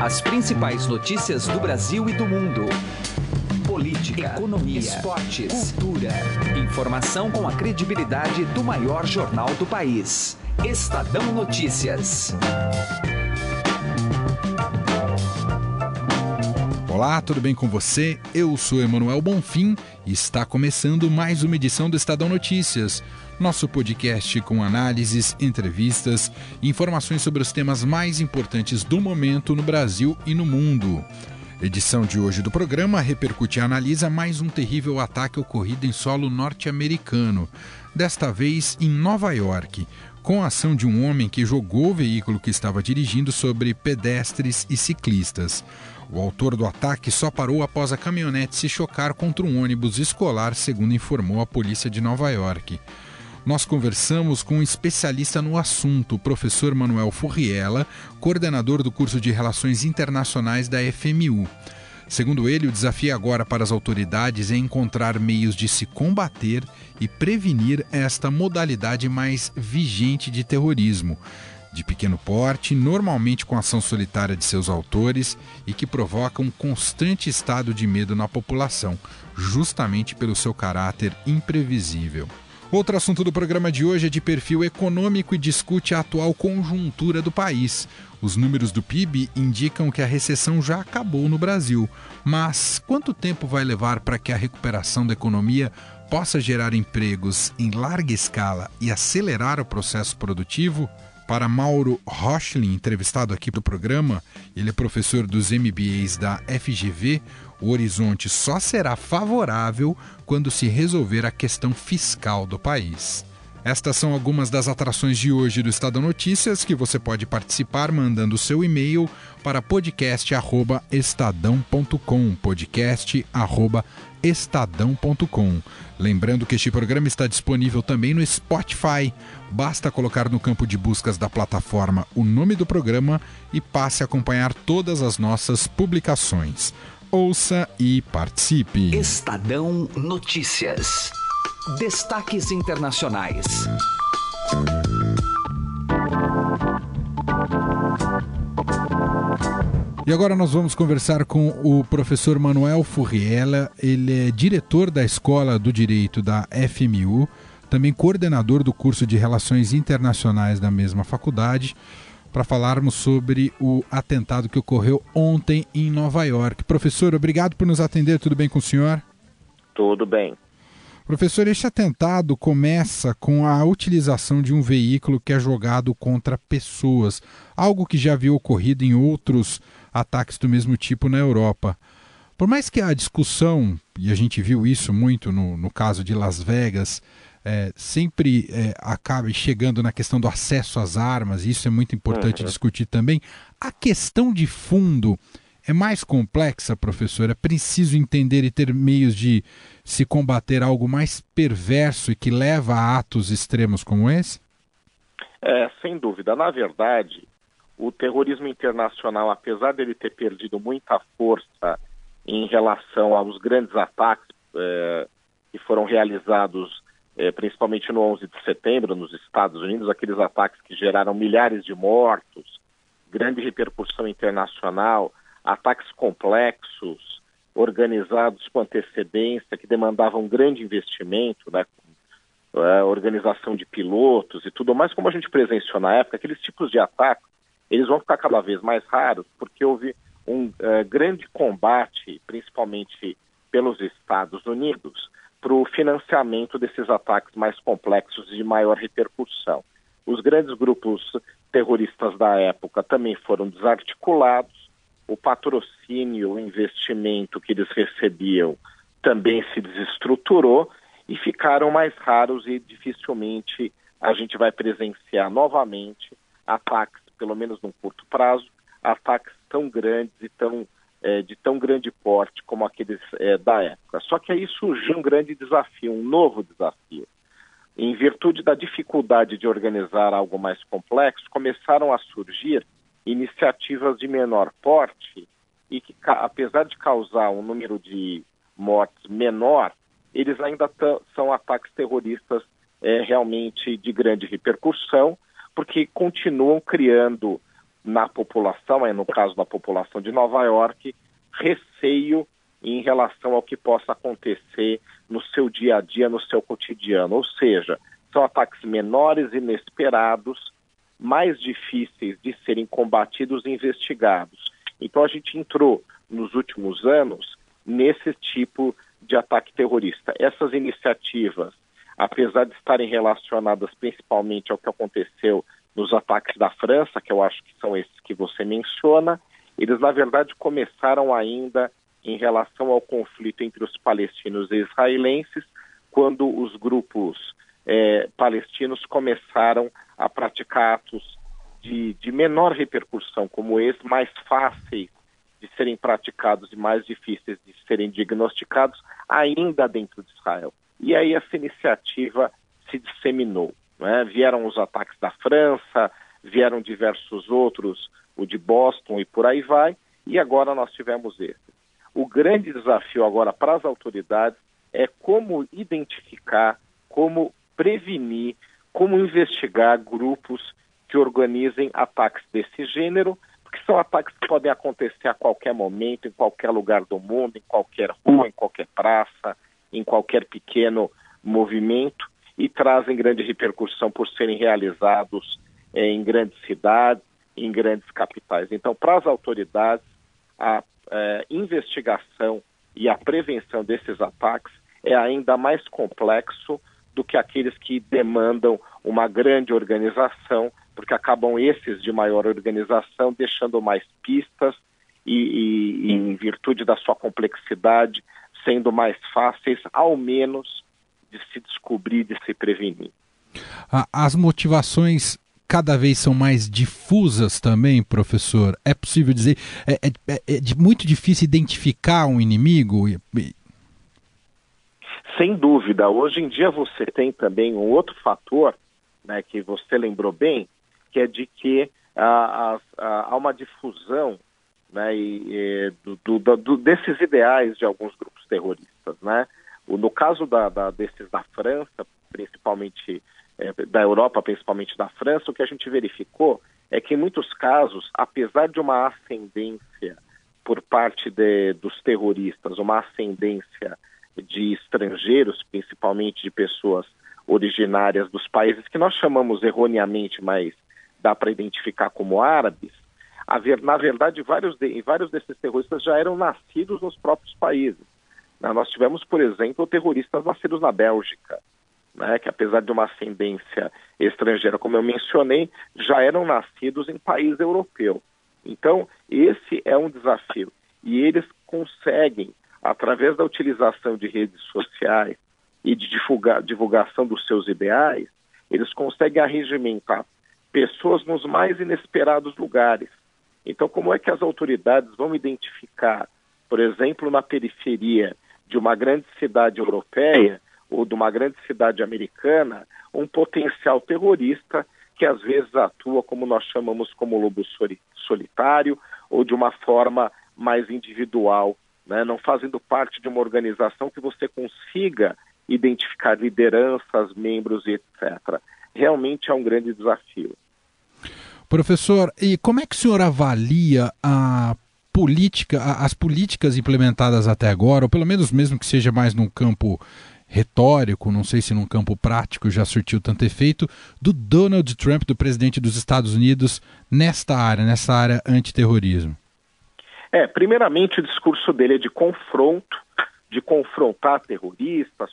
As principais notícias do Brasil e do mundo. Política, economia, esportes, cultura. Informação com a credibilidade do maior jornal do país. Estadão Notícias. Olá, tudo bem com você? Eu sou Emanuel Bonfim e está começando mais uma edição do Estadão Notícias, nosso podcast com análises, entrevistas e informações sobre os temas mais importantes do momento no Brasil e no mundo. Edição de hoje do programa repercute e analisa mais um terrível ataque ocorrido em solo norte-americano, desta vez em Nova York, com a ação de um homem que jogou o veículo que estava dirigindo sobre pedestres e ciclistas. O autor do ataque só parou após a caminhonete se chocar contra um ônibus escolar, segundo informou a polícia de Nova York. Nós conversamos com um especialista no assunto, o professor Manuel Furriela, coordenador do curso de Relações Internacionais da FMU. Segundo ele, o desafio agora para as autoridades é encontrar meios de se combater e prevenir esta modalidade mais vigente de terrorismo, de pequeno porte, normalmente com ação solitária de seus autores e que provoca um constante estado de medo na população, justamente pelo seu caráter imprevisível. Outro assunto do programa de hoje é de perfil econômico e discute a atual conjuntura do país. Os números do PIB indicam que a recessão já acabou no Brasil, mas quanto tempo vai levar para que a recuperação da economia possa gerar empregos em larga escala e acelerar o processo produtivo? Para Mauro Rochlin, entrevistado aqui do programa, ele é professor dos MBAs da FGV. O horizonte só será favorável quando se resolver a questão fiscal do país. Estas são algumas das atrações de hoje do Estadão Notícias que você pode participar mandando seu e-mail para podcast@estadão.com, podcast@estadão.com. Lembrando que este programa está disponível também no Spotify. Basta colocar no campo de buscas da plataforma o nome do programa e passe a acompanhar todas as nossas publicações. Ouça e participe. Estadão Notícias. Destaques internacionais. E agora nós vamos conversar com o professor Manuel Furriela. Ele é diretor da Escola do Direito da FMU, também coordenador do curso de Relações Internacionais da mesma faculdade, para falarmos sobre o atentado que ocorreu ontem em Nova York. Professor, obrigado por nos atender. Tudo bem com o senhor? Tudo bem. Professor, este atentado começa com a utilização de um veículo que é jogado contra pessoas, algo que já havia ocorrido em outros ataques do mesmo tipo na Europa. Por mais que a discussão, e a gente viu isso muito no, no caso de Las Vegas, é, sempre é, acabe chegando na questão do acesso às armas, e isso é muito importante uhum. discutir também. A questão de fundo é mais complexa, professor? É preciso entender e ter meios de se combater algo mais perverso e que leva a atos extremos como esse? É, sem dúvida. Na verdade, o terrorismo internacional, apesar dele ter perdido muita força em relação aos grandes ataques é, que foram realizados é, principalmente no 11 de setembro nos Estados Unidos, aqueles ataques que geraram milhares de mortos, grande repercussão internacional, ataques complexos, organizados com antecedência, que demandavam grande investimento, né, é, organização de pilotos e tudo mais, como a gente presenciou na época, aqueles tipos de ataques, eles vão ficar cada vez mais raros, porque houve um é, grande combate, principalmente pelos Estados Unidos, para o financiamento desses ataques mais complexos e de maior repercussão. Os grandes grupos terroristas da época também foram desarticulados, o patrocínio, o investimento que eles recebiam também se desestruturou e ficaram mais raros e dificilmente a gente vai presenciar novamente ataques, pelo menos num curto prazo, ataques tão grandes e tão é, de tão grande porte como aqueles é, da época. Só que aí surgiu um grande desafio, um novo desafio. Em virtude da dificuldade de organizar algo mais complexo, começaram a surgir iniciativas de menor porte e que, apesar de causar um número de mortes menor, eles ainda são ataques terroristas é, realmente de grande repercussão, porque continuam criando na população, é no caso da população de Nova York, receio em relação ao que possa acontecer no seu dia a dia, no seu cotidiano. Ou seja, são ataques menores, inesperados, mais difíceis de serem combatidos e investigados. Então a gente entrou nos últimos anos nesse tipo de ataque terrorista. Essas iniciativas, apesar de estarem relacionadas principalmente ao que aconteceu nos ataques da França, que eu acho que são esses que você menciona, eles na verdade começaram ainda em relação ao conflito entre os palestinos e israelenses, quando os grupos é, palestinos começaram a praticar atos de, de menor repercussão como esse, mais fáceis de serem praticados e mais difíceis de serem diagnosticados ainda dentro de Israel. E aí essa iniciativa se disseminou. Né? Vieram os ataques da França, vieram diversos outros, o de Boston e por aí vai, e agora nós tivemos esse. O grande desafio agora para as autoridades é como identificar, como prevenir, como investigar grupos que organizem ataques desse gênero, porque são ataques que podem acontecer a qualquer momento, em qualquer lugar do mundo, em qualquer rua, em qualquer praça, em qualquer pequeno movimento e trazem grande repercussão por serem realizados em grandes cidades, em grandes capitais. Então, para as autoridades, a eh, investigação e a prevenção desses ataques é ainda mais complexo do que aqueles que demandam uma grande organização, porque acabam esses de maior organização deixando mais pistas e, e, e em virtude da sua complexidade, sendo mais fáceis, ao menos, de se descobrir, de se prevenir. As motivações cada vez são mais difusas também, professor? É possível dizer, é, é, é, é muito difícil identificar um inimigo? Sem dúvida. Hoje em dia você tem também um outro fator, né, que você lembrou bem, que é de que ah, ah, há uma difusão né, e, e, do, do, do, desses ideais de alguns grupos terroristas. Né? No caso da, da, desses da França, principalmente é, da Europa, principalmente da França, o que a gente verificou é que em muitos casos, apesar de uma ascendência por parte de, dos terroristas, uma ascendência de estrangeiros, principalmente de pessoas originárias dos países que nós chamamos erroneamente, mas dá para identificar como árabes, na verdade, vários, de, vários desses terroristas já eram nascidos nos próprios países. Né? Nós tivemos, por exemplo, terroristas nascidos na Bélgica, né, que apesar de uma ascendência estrangeira, como eu mencionei, já eram nascidos em país europeu. Então, esse é um desafio. E eles conseguem, através da utilização de redes sociais e de divulga divulgação dos seus ideais, eles conseguem arregimentar pessoas nos mais inesperados lugares. Então, como é que as autoridades vão identificar, por exemplo, na periferia de uma grande cidade europeia, ou de uma grande cidade americana um potencial terrorista que às vezes atua como nós chamamos como lobo solitário ou de uma forma mais individual, né? não fazendo parte de uma organização que você consiga identificar lideranças, membros e etc. Realmente é um grande desafio. Professor, e como é que o senhor avalia a política, as políticas implementadas até agora, ou pelo menos mesmo que seja mais num campo retórico, não sei se num campo prático já surtiu tanto efeito, do Donald Trump, do presidente dos Estados Unidos, nesta área, nessa área antiterrorismo? É, primeiramente o discurso dele é de confronto, de confrontar terroristas,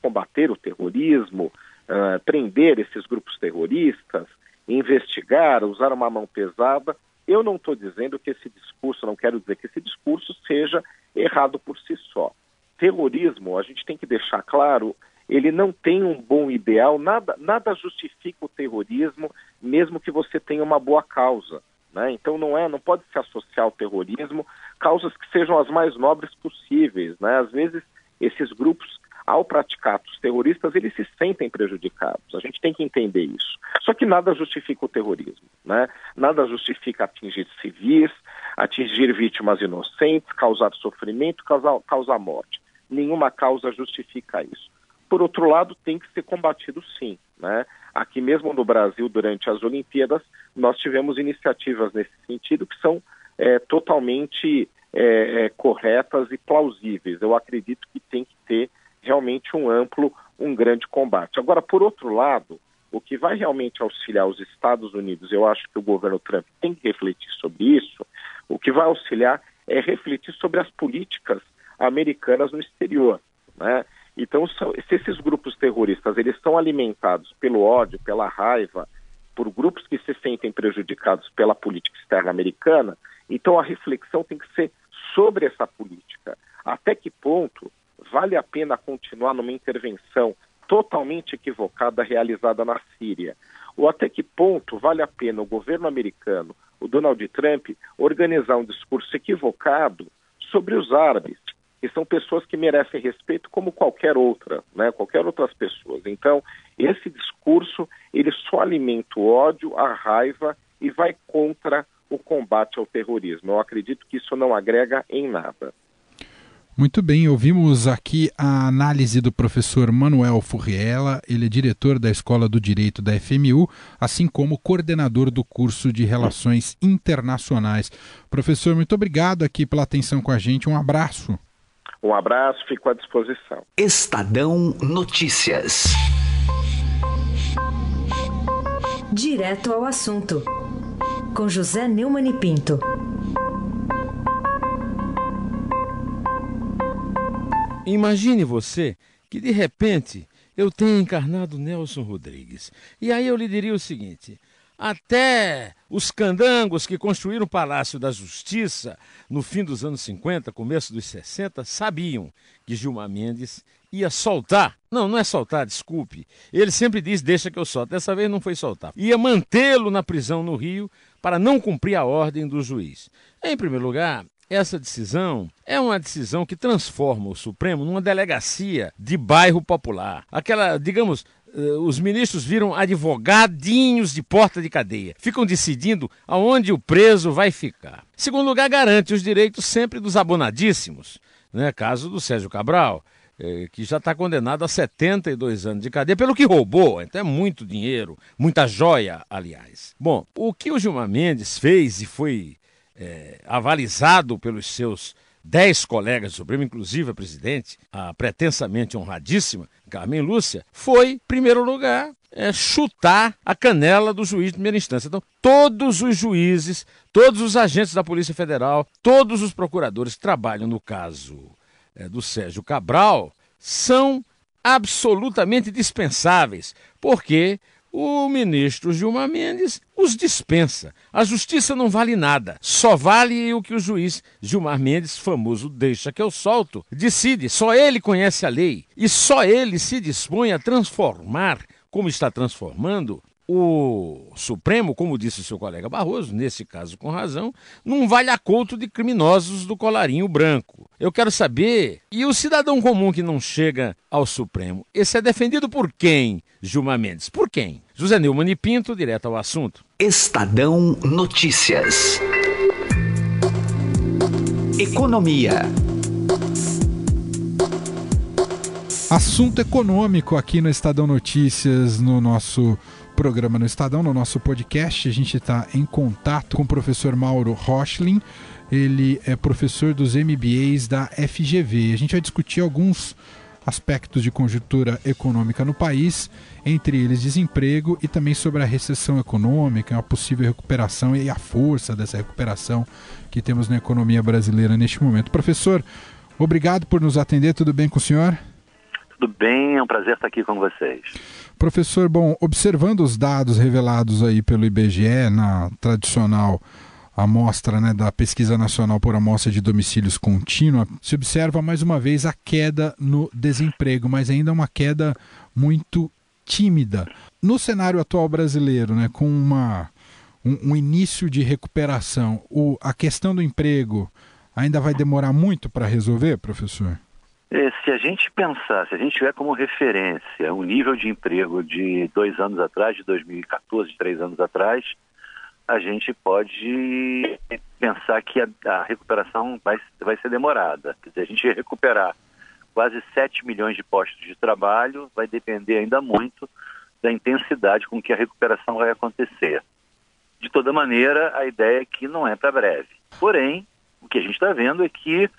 combater o terrorismo, uh, prender esses grupos terroristas, investigar, usar uma mão pesada. Eu não estou dizendo que esse discurso, não quero dizer que esse discurso seja errado por si só terrorismo, a gente tem que deixar claro, ele não tem um bom ideal, nada, nada justifica o terrorismo, mesmo que você tenha uma boa causa. Né? Então não é, não pode se associar ao terrorismo causas que sejam as mais nobres possíveis. Né? Às vezes esses grupos, ao praticar atos terroristas, eles se sentem prejudicados. A gente tem que entender isso. Só que nada justifica o terrorismo. Né? Nada justifica atingir civis, atingir vítimas inocentes, causar sofrimento, causar, causar morte nenhuma causa justifica isso. Por outro lado, tem que ser combatido sim. Né? aqui mesmo no Brasil, durante as Olimpíadas, nós tivemos iniciativas nesse sentido que são é, totalmente é, é, corretas e plausíveis. Eu acredito que tem que ter realmente um amplo, um grande combate. Agora, por outro lado, o que vai realmente auxiliar os Estados Unidos, eu acho que o governo Trump tem que refletir sobre isso, o que vai auxiliar é refletir sobre as políticas americanas no exterior. Né? Então, se esses grupos terroristas eles são alimentados pelo ódio, pela raiva, por grupos que se sentem prejudicados pela política externa americana, então a reflexão tem que ser sobre essa política. Até que ponto vale a pena continuar numa intervenção totalmente equivocada realizada na Síria? Ou até que ponto vale a pena o governo americano, o Donald Trump, organizar um discurso equivocado sobre os árabes, que são pessoas que merecem respeito como qualquer outra, né? qualquer outras pessoas. Então, esse discurso, ele só alimenta o ódio, a raiva e vai contra o combate ao terrorismo. Eu acredito que isso não agrega em nada. Muito bem, ouvimos aqui a análise do professor Manuel Furriela, ele é diretor da Escola do Direito da FMU, assim como coordenador do curso de Relações Internacionais. Professor, muito obrigado aqui pela atenção com a gente, um abraço. Um abraço, fico à disposição. Estadão Notícias. Direto ao assunto, com José Neumann e Pinto. Imagine você que de repente eu tenha encarnado Nelson Rodrigues. E aí eu lhe diria o seguinte: até os candangos que construíram o Palácio da Justiça no fim dos anos 50, começo dos 60, sabiam que Gilmar Mendes ia soltar. Não, não é soltar, desculpe. Ele sempre diz: deixa que eu solto. Dessa vez não foi soltar. Ia mantê-lo na prisão no Rio para não cumprir a ordem do juiz. Em primeiro lugar, essa decisão é uma decisão que transforma o Supremo numa delegacia de bairro popular. Aquela, digamos, eh, os ministros viram advogadinhos de porta de cadeia. Ficam decidindo aonde o preso vai ficar. Segundo lugar, garante os direitos sempre dos abonadíssimos. Né? Caso do Sérgio Cabral, eh, que já está condenado a 72 anos de cadeia pelo que roubou. Então é muito dinheiro, muita joia, aliás. Bom, o que o Gilmar Mendes fez e foi é, avalizado pelos seus dez colegas do Supremo, inclusive a presidente, a pretensamente honradíssima Carmen Lúcia, foi, em primeiro lugar, é, chutar a canela do juiz de primeira instância. Então, todos os juízes, todos os agentes da Polícia Federal, todos os procuradores que trabalham no caso é, do Sérgio Cabral são absolutamente dispensáveis, porque o ministro Gilmar Mendes os dispensa. A justiça não vale nada, só vale o que o juiz Gilmar Mendes, famoso deixa que eu solto, decide. Só ele conhece a lei e só ele se dispõe a transformar, como está transformando, o Supremo, como disse o seu colega Barroso, nesse caso com razão, não vale a couto de criminosos do colarinho branco. Eu quero saber, e o cidadão comum que não chega ao Supremo, esse é defendido por quem, Gilmar Mendes? Por quem? José Neumann e Pinto, direto ao assunto. Estadão Notícias. Economia. Assunto econômico aqui no Estadão Notícias, no nosso programa no Estadão, no nosso podcast. A gente está em contato com o professor Mauro Rochlin. Ele é professor dos MBAs da FGV. A gente vai discutir alguns aspectos de conjuntura econômica no país, entre eles desemprego e também sobre a recessão econômica, a possível recuperação e a força dessa recuperação que temos na economia brasileira neste momento. Professor, obrigado por nos atender. Tudo bem com o senhor? Tudo bem, é um prazer estar aqui com vocês. Professor, bom, observando os dados revelados aí pelo IBGE na tradicional amostra né, da Pesquisa Nacional por Amostra de Domicílios Contínua, se observa mais uma vez a queda no desemprego, mas ainda uma queda muito tímida. No cenário atual brasileiro, né, com uma, um, um início de recuperação, o, a questão do emprego ainda vai demorar muito para resolver, professor? É, se a gente pensar, se a gente tiver como referência o nível de emprego de dois anos atrás, de 2014, de três anos atrás, a gente pode pensar que a, a recuperação vai, vai ser demorada. Quer dizer, a gente recuperar quase 7 milhões de postos de trabalho vai depender ainda muito da intensidade com que a recuperação vai acontecer. De toda maneira, a ideia é que não é para breve. Porém, o que a gente está vendo é que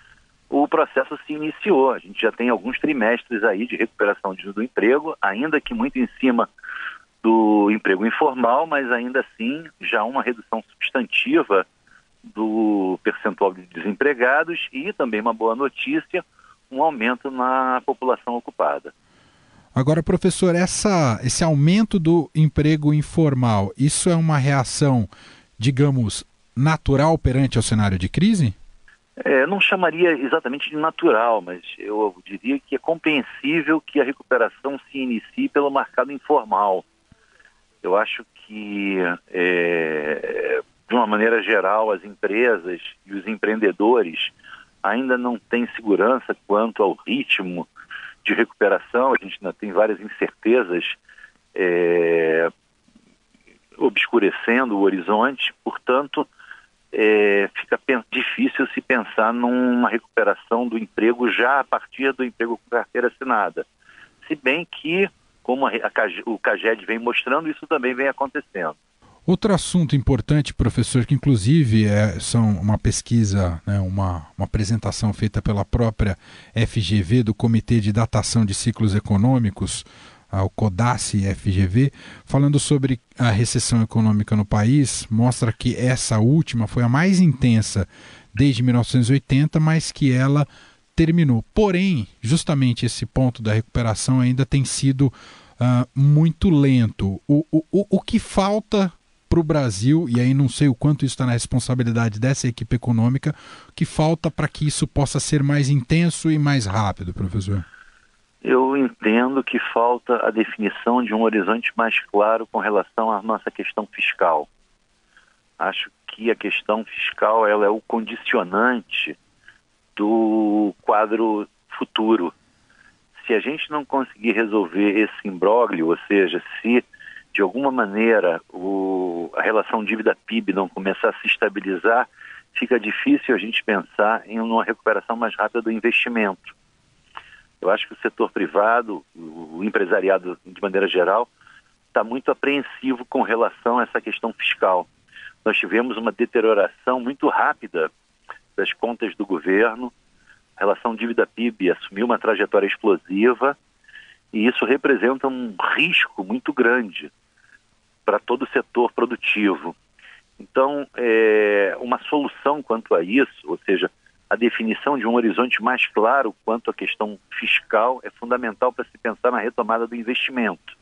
o processo se iniciou. A gente já tem alguns trimestres aí de recuperação do emprego, ainda que muito em cima do emprego informal, mas ainda assim já uma redução substantiva do percentual de desempregados e também uma boa notícia, um aumento na população ocupada. Agora, professor, essa, esse aumento do emprego informal, isso é uma reação, digamos, natural perante o cenário de crise? É, não chamaria exatamente de natural, mas eu diria que é compreensível que a recuperação se inicie pelo mercado informal. Eu acho que, é, de uma maneira geral, as empresas e os empreendedores ainda não têm segurança quanto ao ritmo de recuperação, a gente ainda tem várias incertezas é, obscurecendo o horizonte, portanto, é, fica difícil se pensar numa recuperação do emprego já a partir do emprego com carteira assinada. Se bem que, como a, a, o CAGED vem mostrando, isso também vem acontecendo. Outro assunto importante, professor, que inclusive é são uma pesquisa, né, uma, uma apresentação feita pela própria FGV, do Comitê de Datação de Ciclos Econômicos, o CODACE FGV, falando sobre a recessão econômica no país, mostra que essa última foi a mais intensa desde 1980, mas que ela terminou. Porém, justamente esse ponto da recuperação ainda tem sido uh, muito lento. O, o, o que falta para o Brasil, e aí não sei o quanto isso está na responsabilidade dessa equipe econômica, que falta para que isso possa ser mais intenso e mais rápido, professor? Eu entendo que falta a definição de um horizonte mais claro com relação à nossa questão fiscal. Acho que a questão fiscal ela é o condicionante do quadro futuro. Se a gente não conseguir resolver esse imbróglio, ou seja, se de alguma maneira o, a relação dívida-PIB não começar a se estabilizar, fica difícil a gente pensar em uma recuperação mais rápida do investimento. Eu acho que o setor privado, o empresariado de maneira geral, está muito apreensivo com relação a essa questão fiscal. Nós tivemos uma deterioração muito rápida das contas do governo, a relação dívida-PIB assumiu uma trajetória explosiva e isso representa um risco muito grande para todo o setor produtivo. Então, é, uma solução quanto a isso, ou seja, a definição de um horizonte mais claro quanto à questão fiscal é fundamental para se pensar na retomada do investimento.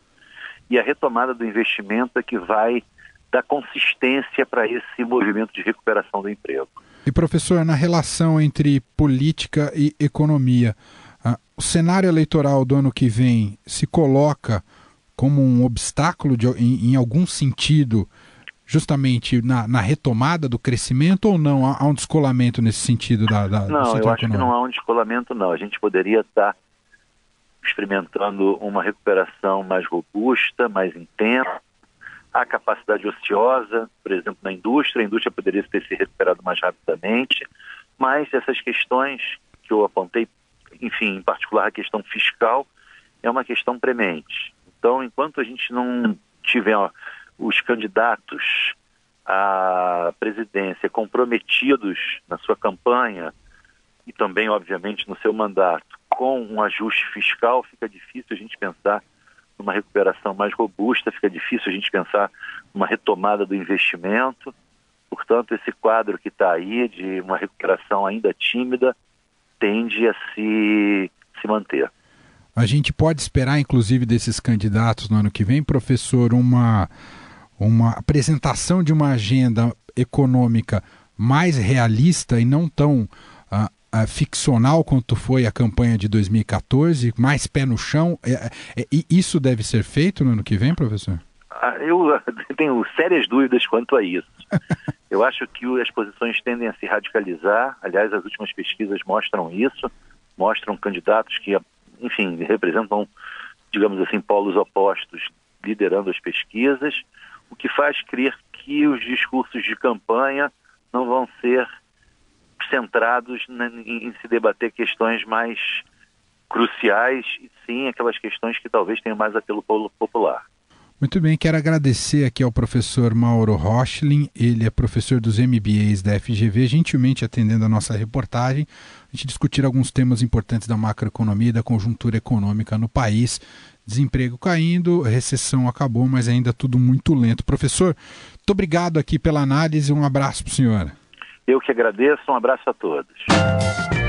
E a retomada do investimento é que vai dar consistência para esse movimento de recuperação do emprego. E professor, na relação entre política e economia, ah, o cenário eleitoral do ano que vem se coloca como um obstáculo de, em, em, algum sentido, justamente na, na, retomada do crescimento ou não? Há, há um descolamento nesse sentido da, da Não, eu acho econômico? que não há um descolamento, não. A gente poderia estar experimentando uma recuperação mais robusta, mais intensa. Há capacidade ociosa, por exemplo, na indústria, a indústria poderia ter se recuperado mais rapidamente, mas essas questões que eu apontei enfim, em particular a questão fiscal, é uma questão premente. Então, enquanto a gente não tiver ó, os candidatos à presidência comprometidos na sua campanha e também, obviamente, no seu mandato com um ajuste fiscal, fica difícil a gente pensar numa recuperação mais robusta, fica difícil a gente pensar numa retomada do investimento. Portanto, esse quadro que está aí de uma recuperação ainda tímida tende a se, se manter. A gente pode esperar, inclusive, desses candidatos no ano que vem, professor, uma, uma apresentação de uma agenda econômica mais realista e não tão uh, uh, ficcional quanto foi a campanha de 2014, mais pé no chão. É, é, é, isso deve ser feito no ano que vem, professor? Ah, eu tenho sérias dúvidas quanto a isso. Eu acho que as posições tendem a se radicalizar. Aliás, as últimas pesquisas mostram isso, mostram candidatos que, enfim, representam, digamos assim, polos opostos liderando as pesquisas, o que faz crer que os discursos de campanha não vão ser centrados em se debater questões mais cruciais, e sim aquelas questões que talvez tenham mais apelo popular. Muito bem, quero agradecer aqui ao professor Mauro Rochlin, ele é professor dos MBAs da FGV, gentilmente atendendo a nossa reportagem, a gente discutir alguns temas importantes da macroeconomia e da conjuntura econômica no país. Desemprego caindo, recessão acabou, mas ainda tudo muito lento. Professor, muito obrigado aqui pela análise, um abraço para o senhor. Eu que agradeço, um abraço a todos.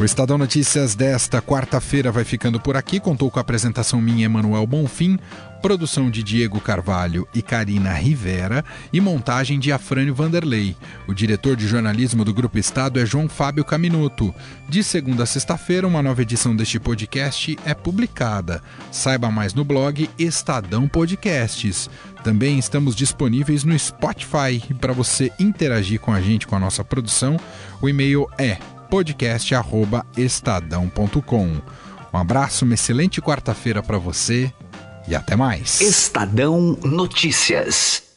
O Estadão Notícias desta quarta-feira vai ficando por aqui. Contou com a apresentação minha, Emanuel Bonfim, produção de Diego Carvalho e Karina Rivera e montagem de Afrânio Vanderlei. O diretor de jornalismo do Grupo Estado é João Fábio Caminuto. De segunda a sexta-feira, uma nova edição deste podcast é publicada. Saiba mais no blog Estadão Podcasts. Também estamos disponíveis no Spotify para você interagir com a gente, com a nossa produção. O e-mail é podcast@estadão.com. Um abraço, uma excelente quarta-feira para você e até mais. Estadão Notícias.